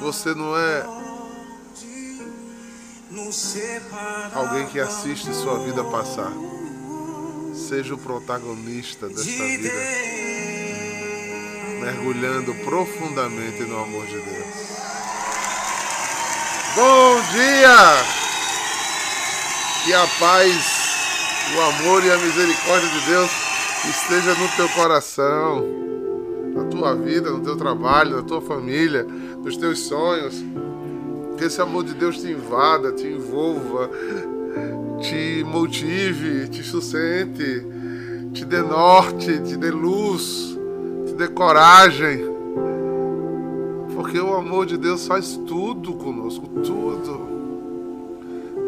Você não é alguém que assiste sua vida passar. Seja o protagonista desta vida, mergulhando profundamente no amor de Deus. Bom dia! Que a paz, o amor e a misericórdia de Deus esteja no teu coração, na tua vida, no teu trabalho, na tua família, nos teus sonhos. Que esse amor de Deus te invada, te envolva, te motive, te sustente, te dê norte, te dê luz, te dê coragem. Porque o amor de Deus faz tudo conosco, tudo.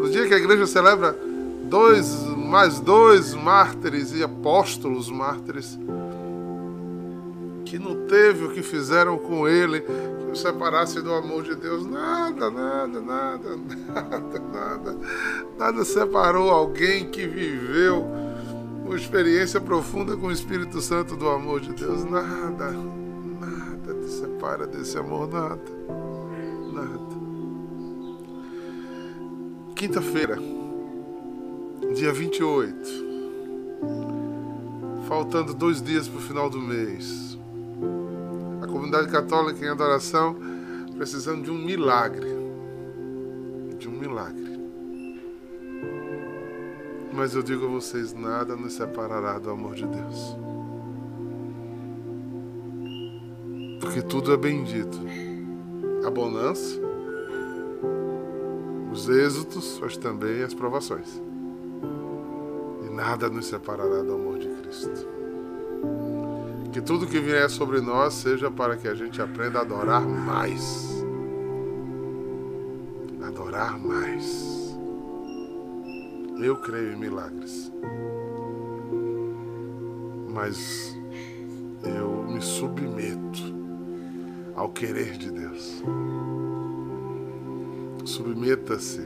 No dia que a igreja celebra dois, mais dois mártires e apóstolos mártires, que não teve o que fizeram com ele, que o separasse do amor de Deus. Nada, nada, nada, nada, nada. Nada separou alguém que viveu uma experiência profunda com o Espírito Santo do amor de Deus. Nada, nada te separa desse amor, nada, nada. Quinta-feira, dia 28. Faltando dois dias para o final do mês comunidade católica em adoração precisando de um milagre. De um milagre. Mas eu digo a vocês: nada nos separará do amor de Deus. Porque tudo é bendito. A bonança, os êxitos, mas também as provações. E nada nos separará do amor de Cristo. Que tudo que vier sobre nós seja para que a gente aprenda a adorar mais. Adorar mais. Eu creio em milagres. Mas eu me submeto ao querer de Deus. Submeta-se.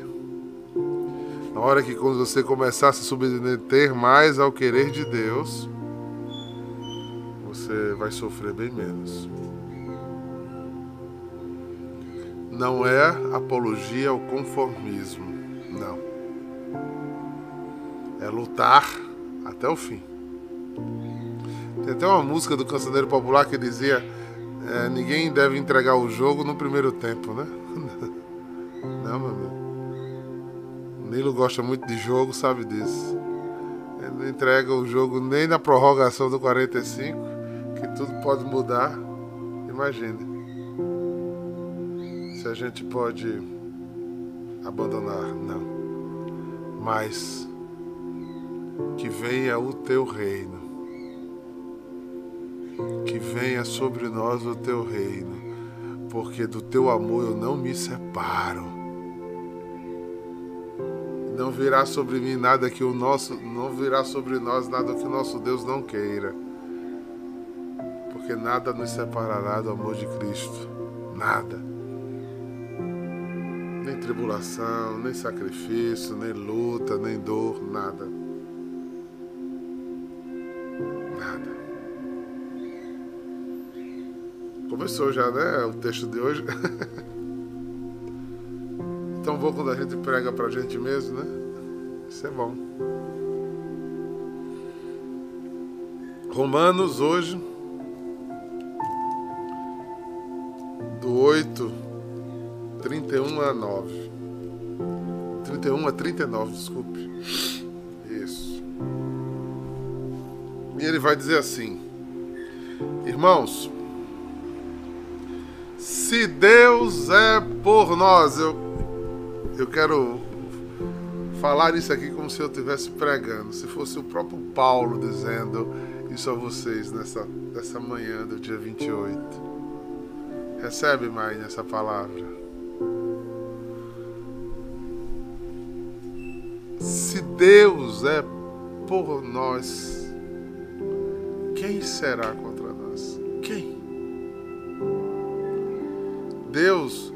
Na hora que quando você começar a se submeter mais ao querer de Deus, você vai sofrer bem menos. Não é apologia ao conformismo, não. É lutar até o fim. Tem até uma música do cancioneiro popular que dizia: é, ninguém deve entregar o jogo no primeiro tempo, né? Não, meu amigo. Nilo gosta muito de jogo, sabe disso. Ele não entrega o jogo nem na prorrogação do 45 que tudo pode mudar, imagine se a gente pode abandonar, não. Mas que venha o teu reino, que venha sobre nós o teu reino, porque do teu amor eu não me separo. Não virá sobre mim nada que o nosso, não virá sobre nós nada que o nosso Deus não queira porque nada nos separará do amor de Cristo. Nada. Nem tribulação, nem sacrifício, nem luta, nem dor, nada. Nada. Começou já, né? O texto de hoje. Tão bom quando a gente prega pra gente mesmo, né? Isso é bom. Romanos hoje 31 a 9. 31 a 39, desculpe. Isso. E ele vai dizer assim: Irmãos, se Deus é por nós, eu, eu quero falar isso aqui como se eu estivesse pregando, se fosse o próprio Paulo dizendo isso a vocês nessa, nessa manhã do dia 28. Recebe mais essa palavra. Se Deus é por nós, quem será contra nós? Quem? Deus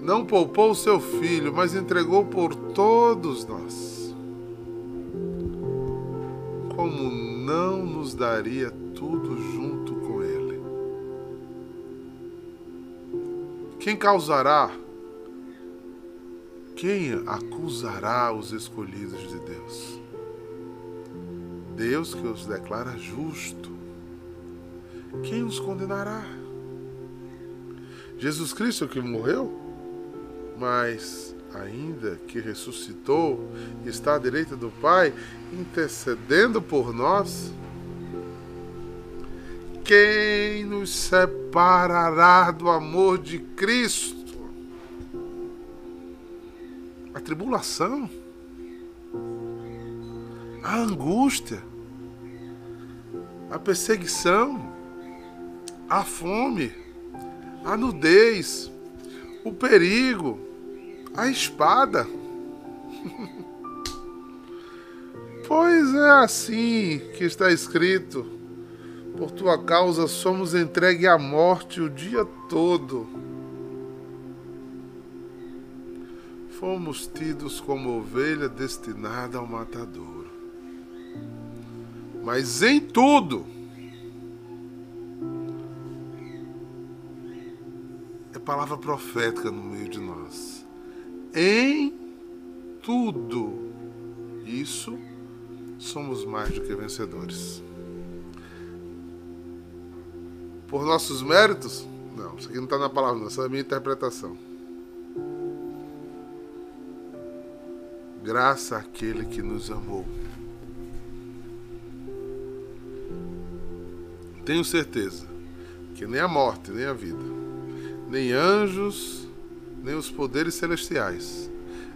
não poupou o seu filho, mas entregou por todos nós. Como não nos daria tudo junto com ele? Quem causará? Quem acusará os escolhidos de Deus? Deus que os declara justo. Quem os condenará? Jesus Cristo que morreu, mas ainda que ressuscitou está à direita do Pai, intercedendo por nós. Quem nos separará do amor de Cristo? Tribulação, a angústia, a perseguição, a fome, a nudez, o perigo, a espada. pois é assim que está escrito: por tua causa somos entregue à morte o dia todo. Fomos tidos como ovelha destinada ao matadouro. Mas em tudo, palavra profética no meio de nós. Em tudo isso somos mais do que vencedores. Por nossos méritos? Não, isso aqui não está na palavra, não, essa é a minha interpretação. Graça àquele que nos amou. Tenho certeza que nem a morte, nem a vida nem anjos, nem os poderes celestiais,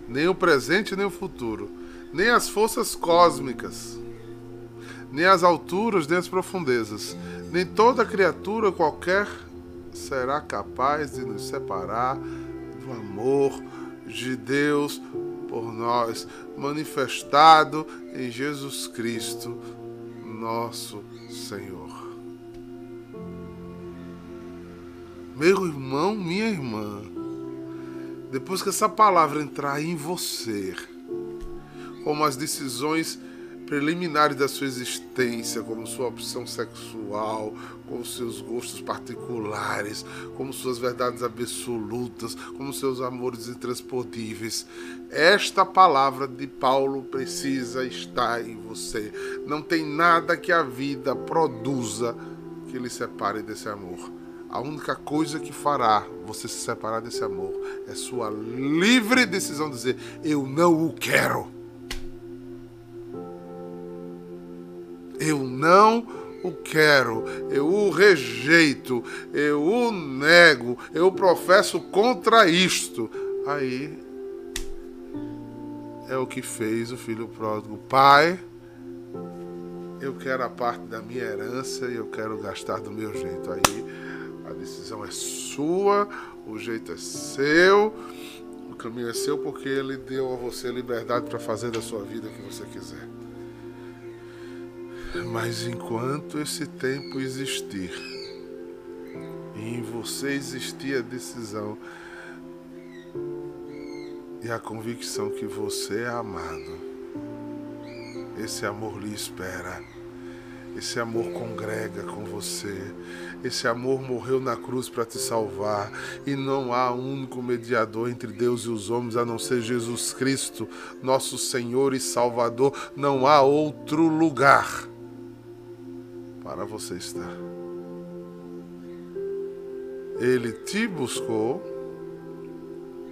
nem o presente nem o futuro, nem as forças cósmicas, nem as alturas nem as profundezas, nem toda criatura qualquer será capaz de nos separar do amor de Deus por nós, manifestado em Jesus Cristo, nosso Senhor. Meu irmão, minha irmã, depois que essa palavra entrar em você, como as decisões preliminares da sua existência, como sua opção sexual, como seus gostos particulares, como suas verdades absolutas, como seus amores intransponíveis. Esta palavra de Paulo precisa estar em você. Não tem nada que a vida produza que lhe separe desse amor. A única coisa que fará você se separar desse amor é sua livre decisão de dizer: Eu não o quero. Eu não o quero, eu o rejeito, eu o nego, eu professo contra isto. Aí é o que fez o filho pródigo. Pai, eu quero a parte da minha herança e eu quero gastar do meu jeito. Aí a decisão é sua, o jeito é seu, o caminho é seu porque ele deu a você liberdade para fazer da sua vida o que você quiser. Mas enquanto esse tempo existir, e em você existir a decisão e a convicção que você é amado, esse amor lhe espera esse amor congrega com você. Esse amor morreu na cruz para te salvar. E não há único mediador entre Deus e os homens a não ser Jesus Cristo, nosso Senhor e Salvador. Não há outro lugar para você estar. Ele te buscou,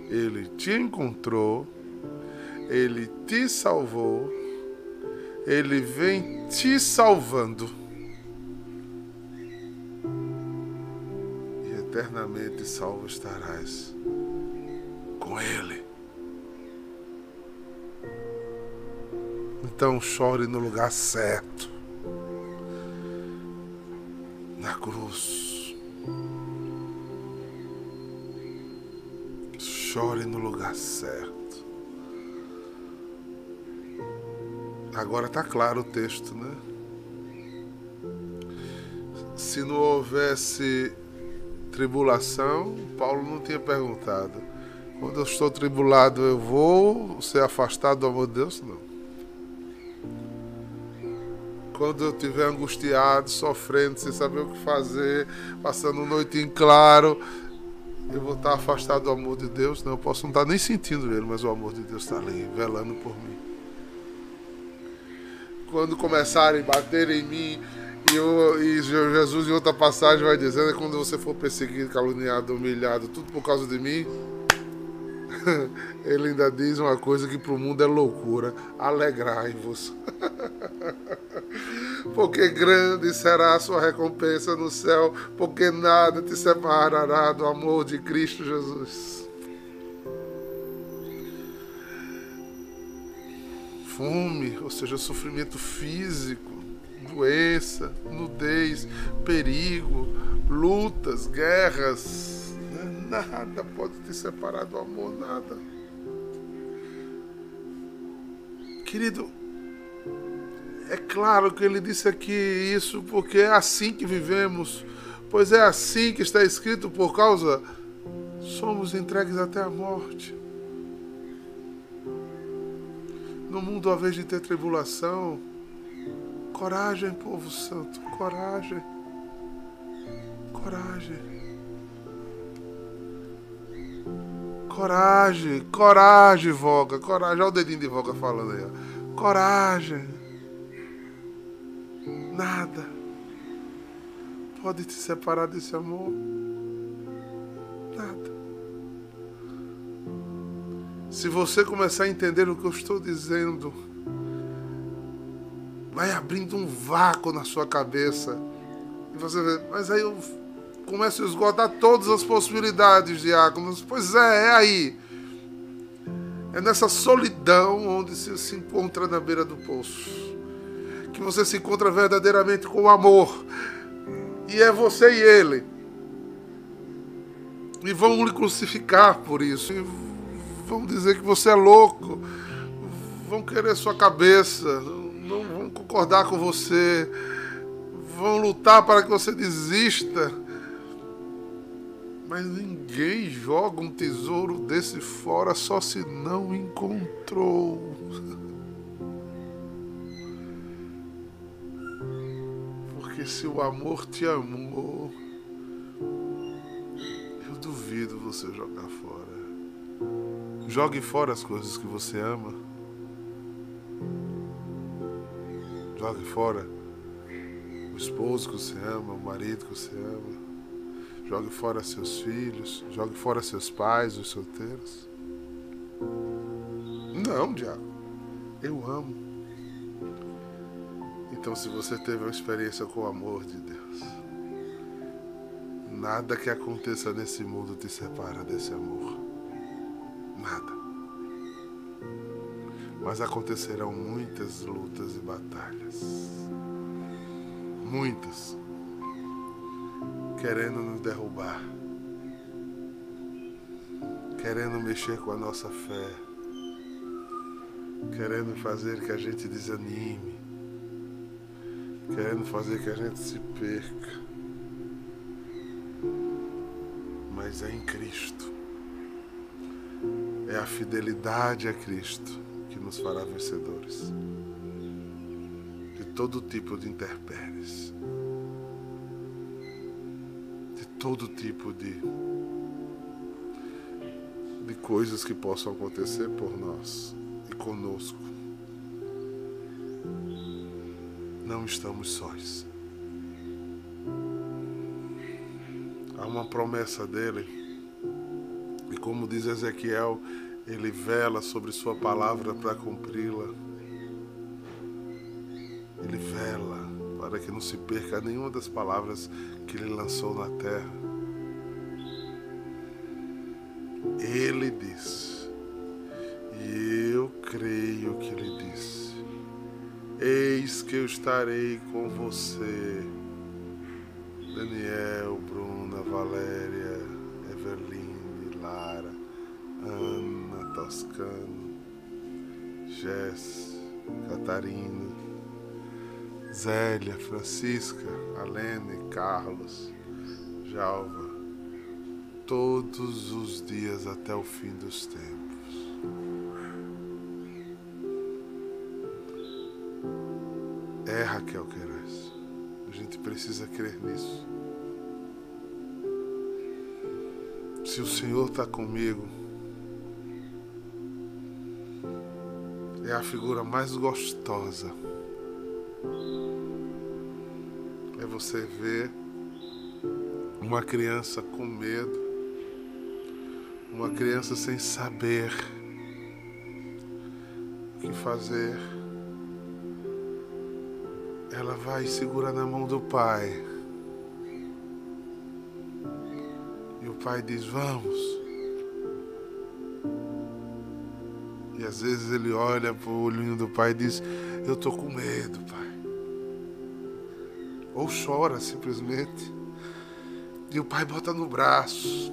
ele te encontrou, ele te salvou ele vem te salvando. E eternamente salvo estarás com Ele. Então chore no lugar certo. Cruz. Chore no lugar certo. Agora está claro o texto, né? Se não houvesse tribulação, Paulo não tinha perguntado. Quando eu estou tribulado, eu vou ser afastado do amor de Deus? Não. Quando eu estiver angustiado, sofrendo, sem saber o que fazer, passando noite em claro, eu vou estar afastado do amor de Deus? Não, eu posso não estar nem sentindo ele, mas o amor de Deus está ali, velando por mim. Quando começarem a bater em mim, e, eu, e Jesus, em outra passagem, vai dizendo: é quando você for perseguido, caluniado, humilhado, tudo por causa de mim. Ele ainda diz uma coisa que para o mundo é loucura: alegrai-vos. porque grande será a sua recompensa no céu, porque nada te separará do amor de Cristo Jesus. Fome, ou seja, sofrimento físico, doença, nudez, perigo, lutas, guerras. Nada pode te separar do amor, nada. Querido, é claro que ele disse aqui isso porque é assim que vivemos, pois é assim que está escrito por causa somos entregues até a morte. No mundo, ao invés de ter tribulação, coragem, povo santo, coragem, coragem, coragem, coragem, voga, coragem. Olha o dedinho de voga falando aí, ó. coragem. Nada pode te separar desse amor. Nada. Se você começar a entender o que eu estou dizendo, vai abrindo um vácuo na sua cabeça. E você vê, mas aí eu começo a esgotar todas as possibilidades, diáconos. Pois é, é aí. É nessa solidão onde você se encontra na beira do poço que você se encontra verdadeiramente com o amor. E é você e ele. E vão lhe crucificar por isso. E vão dizer que você é louco. Vão querer sua cabeça. Não vão concordar com você. Vão lutar para que você desista. Mas ninguém joga um tesouro desse fora só se não encontrou. Porque se o amor te amou, eu duvido você jogar fora. Jogue fora as coisas que você ama. Jogue fora o esposo que você ama, o marido que você ama. Jogue fora seus filhos. Jogue fora seus pais, os solteiros. Não, diabo. Eu amo. Então, se você teve uma experiência com o amor de Deus, nada que aconteça nesse mundo te separa desse amor. Nada. Mas acontecerão muitas lutas e batalhas. Muitas. Querendo nos derrubar. Querendo mexer com a nossa fé. Querendo fazer que a gente desanime querendo fazer que a gente se perca. Mas é em Cristo. É a fidelidade a Cristo que nos fará vencedores de todo tipo de intempéries, todo tipo de de coisas que possam acontecer por nós e conosco. não estamos sós. Há uma promessa dele, e como diz Ezequiel, ele vela sobre Sua palavra para cumpri-la. Que não se perca nenhuma das palavras que ele lançou na terra. Ele diz, e eu creio que ele disse Eis que eu estarei com você. Daniel, Bruna, Valéria, Eveline, Lara, Ana, Toscano, Jess, Catarina, Zélia, Francisca, Alene, Carlos, Jalva, todos os dias até o fim dos tempos. É, Raquel Queiroz. A gente precisa crer nisso. Se o Senhor está comigo, é a figura mais gostosa. Você ver uma criança com medo, uma criança sem saber o que fazer. Ela vai segurar na mão do pai. E o pai diz: Vamos. E às vezes ele olha pro olhinho do pai e diz: Eu tô com medo, pai. Ou chora simplesmente. E o pai bota no braço.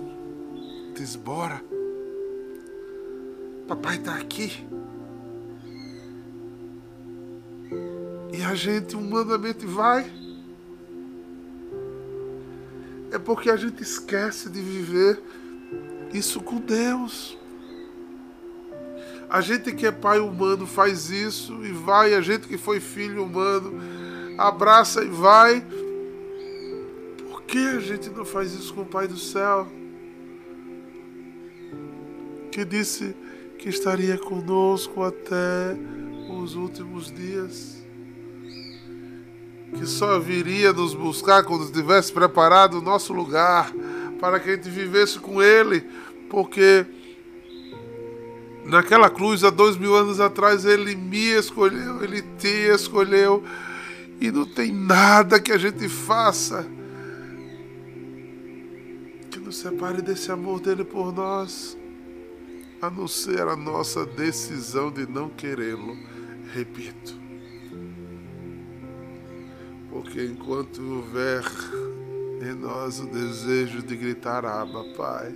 Diz: Bora. Papai tá aqui. E a gente humanamente vai. É porque a gente esquece de viver isso com Deus. A gente que é pai humano faz isso e vai, a gente que foi filho humano abraça e vai. Por que a gente não faz isso com o Pai do céu? Que disse que estaria conosco até os últimos dias. Que só viria nos buscar quando tivesse preparado o nosso lugar para que a gente vivesse com Ele, porque Naquela cruz, há dois mil anos atrás, ele me escolheu, ele te escolheu. E não tem nada que a gente faça que nos separe desse amor dele por nós, a não ser a nossa decisão de não querê-lo. Repito. Porque enquanto houver em nós o desejo de gritar, Abba, Pai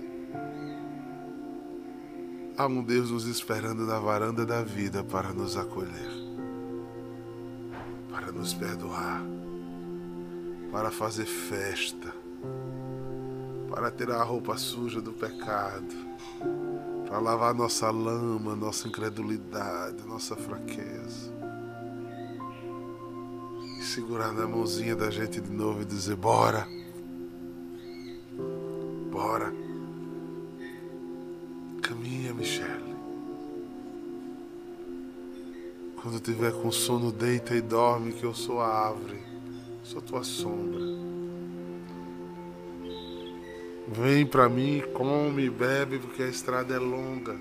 Há um Deus nos esperando na varanda da vida para nos acolher, para nos perdoar, para fazer festa, para tirar a roupa suja do pecado, para lavar nossa lama, nossa incredulidade, nossa fraqueza. E segurar na mãozinha da gente de novo e dizer: bora, bora. Caminha, Michele. Quando tiver com sono, deita e dorme, que eu sou a árvore, sou tua sombra. Vem para mim, come e bebe, porque a estrada é longa.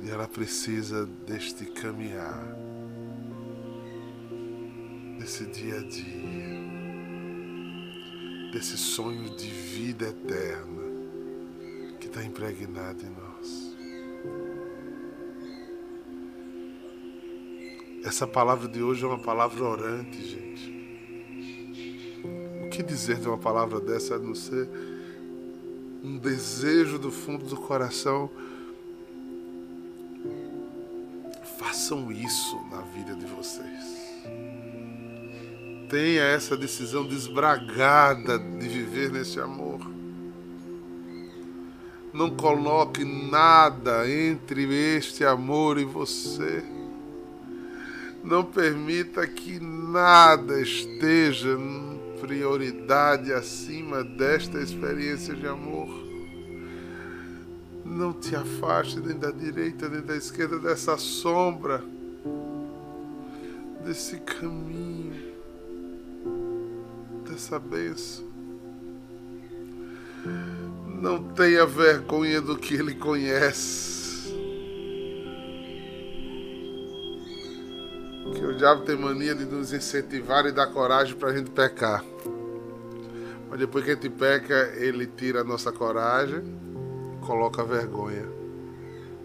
E ela precisa deste caminhar, desse dia a dia, desse sonho de vida eterna que está impregnado em nós. Essa palavra de hoje é uma palavra orante, gente. O que dizer de uma palavra dessa a não ser um desejo do fundo do coração? Façam isso na vida de vocês. Tenha essa decisão desbragada de viver nesse amor. Não coloque nada entre este amor e você. Não permita que nada esteja em prioridade acima desta experiência de amor. Não te afaste nem da direita nem da esquerda dessa sombra, desse caminho, dessa bênção. Não tenha vergonha do que ele conhece. Que o diabo tem mania de nos incentivar e dar coragem para a gente pecar. Mas depois que a gente peca, ele tira a nossa coragem, coloca vergonha,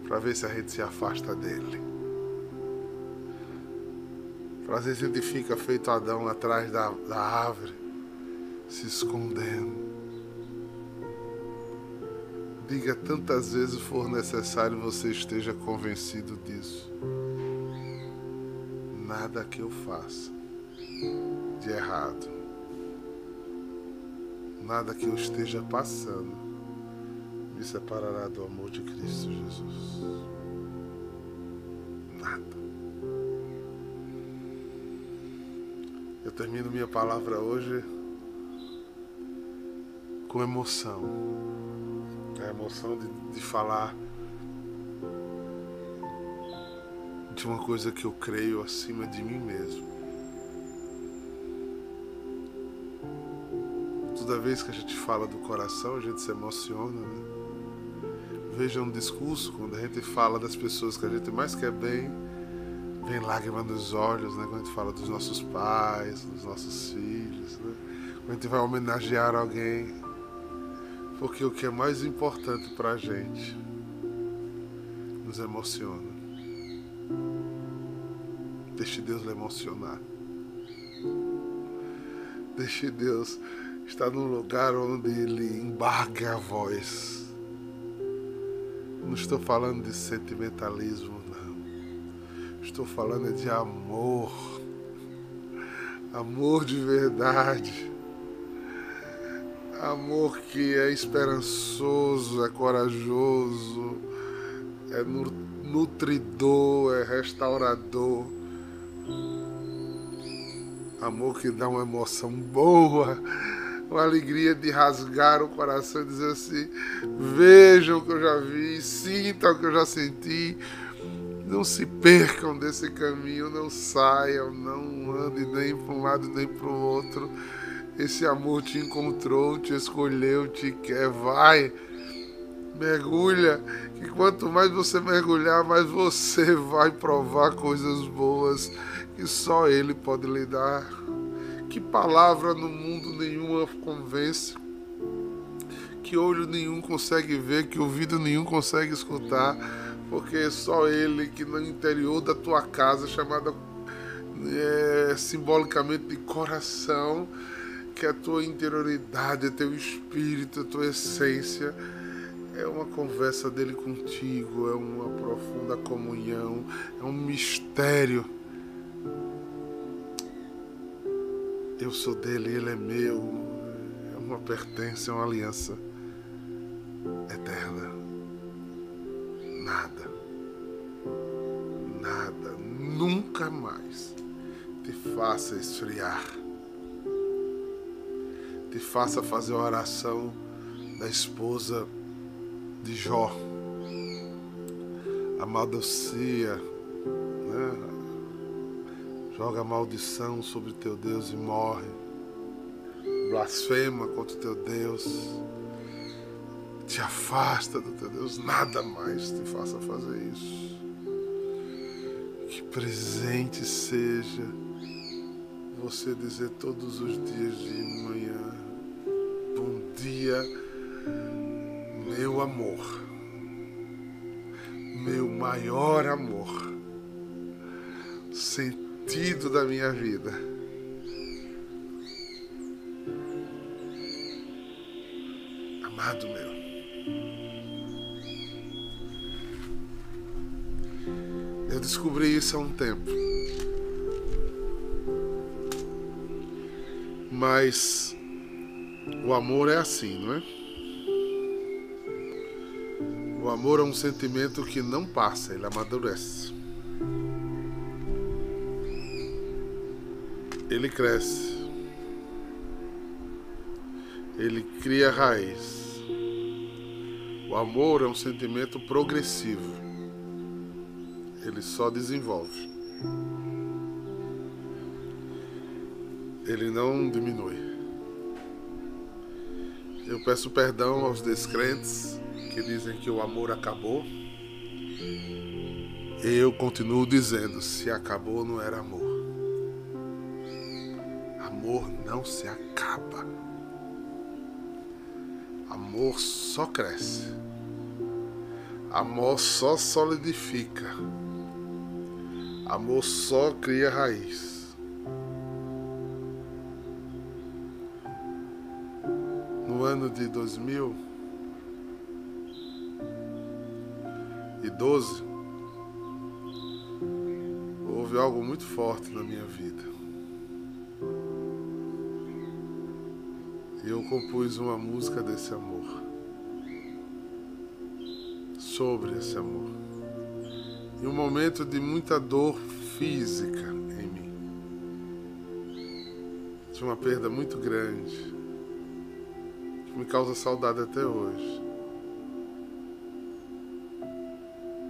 para ver se a gente se afasta dele. Para ver se a gente fica feito Adão atrás da, da árvore, se escondendo. Diga tantas vezes for necessário você esteja convencido disso. Nada que eu faça de errado, nada que eu esteja passando, me separará do amor de Cristo Jesus. Nada. Eu termino minha palavra hoje com emoção. A emoção de, de falar de uma coisa que eu creio acima de mim mesmo. Toda vez que a gente fala do coração, a gente se emociona, né? Veja um discurso, quando a gente fala das pessoas que a gente mais quer bem, vem lágrima nos olhos, né? Quando a gente fala dos nossos pais, dos nossos filhos, né? Quando a gente vai homenagear alguém. Porque o que é mais importante pra gente nos emociona. Deixe Deus lhe emocionar. Deixe Deus estar num lugar onde Ele embargue a voz. Não estou falando de sentimentalismo, não. Estou falando de amor. Amor de verdade. Amor que é esperançoso, é corajoso, é nutridor, é restaurador Amor que dá uma emoção boa, uma alegria de rasgar o coração e dizer assim: vejam o que eu já vi, sintam o que eu já senti. Não se percam desse caminho, não saiam, não andem nem para um lado nem para o outro. Esse amor te encontrou, te escolheu, te quer. Vai, mergulha, que quanto mais você mergulhar, mais você vai provar coisas boas que só Ele pode lhe dar. Que palavra no mundo nenhuma convence, que olho nenhum consegue ver, que ouvido nenhum consegue escutar, porque é só Ele que no interior da tua casa, chamada é, simbolicamente de coração, que a tua interioridade, teu espírito, a tua essência, é uma conversa dele contigo, é uma profunda comunhão, é um mistério Eu sou dele, ele é meu. É uma pertença, é uma aliança eterna. Nada, nada, nunca mais te faça esfriar. Te faça fazer a oração da esposa de Jó. Amadocia, né? Joga maldição sobre teu Deus e morre, blasfema contra o teu Deus, te afasta do teu Deus, nada mais te faça fazer isso. Que presente seja você dizer todos os dias de manhã: Bom dia, meu amor, meu maior amor. Sem sentido da minha vida. Amado meu. Eu descobri isso há um tempo. Mas o amor é assim, não é? O amor é um sentimento que não passa, ele amadurece. Ele cresce, ele cria raiz. O amor é um sentimento progressivo, ele só desenvolve, ele não diminui. Eu peço perdão aos descrentes que dizem que o amor acabou. Eu continuo dizendo: se acabou, não era amor amor não se acaba. Amor só cresce. Amor só solidifica. Amor só cria raiz. No ano de 2012, houve algo muito forte na minha vida. Eu compus uma música desse amor, sobre esse amor. Em um momento de muita dor física em mim, de uma perda muito grande, me causa saudade até hoje.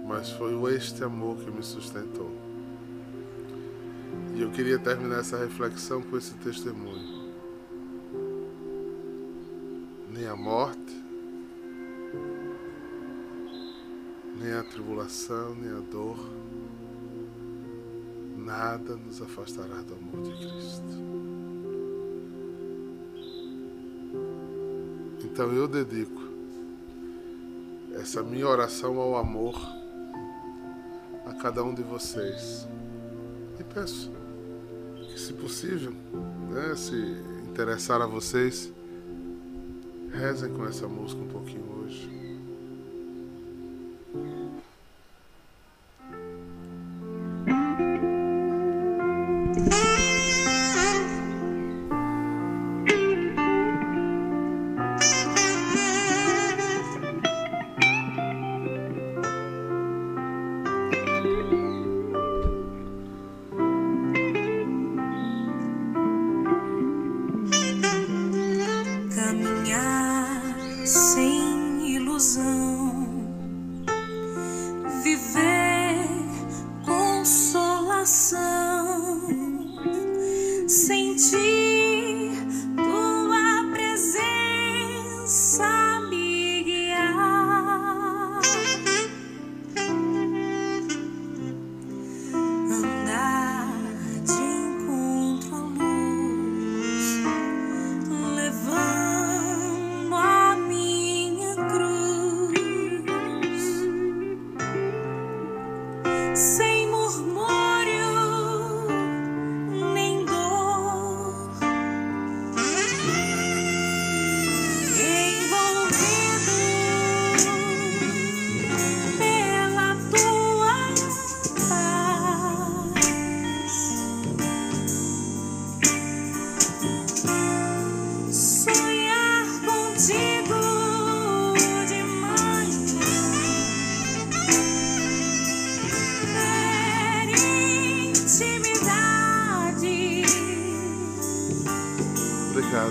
Mas foi este amor que me sustentou. E eu queria terminar essa reflexão com esse testemunho. Nem a morte, nem a tribulação, nem a dor, nada nos afastará do amor de Cristo. Então eu dedico essa minha oração ao amor a cada um de vocês. E peço que, se possível, né, se interessar a vocês, rezem com essa música um pouquinho hoje. sentir.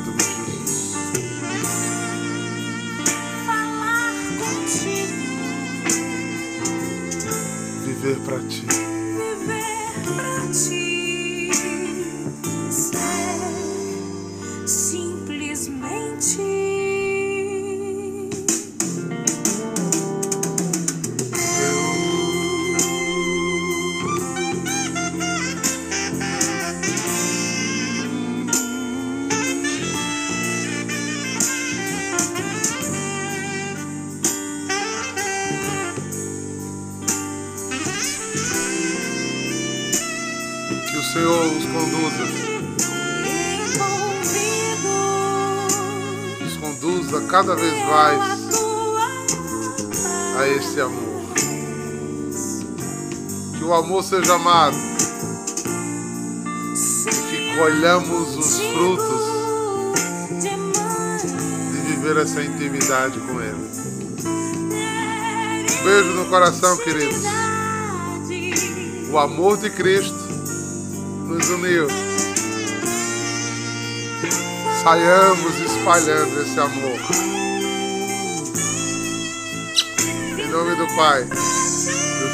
the reason. Cada vez mais a esse amor. Que o amor seja amado e que colhamos os frutos de viver essa intimidade com Ele. Um beijo no coração, queridos. O amor de Cristo nos uniu. Saiamos espalhando esse amor. nome do Pai, do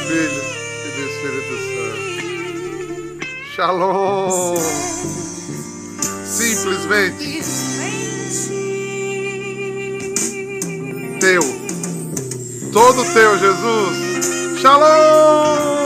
Filho e do Espírito Santo. Shalom! Simplesmente teu. Todo teu, Jesus. Shalom!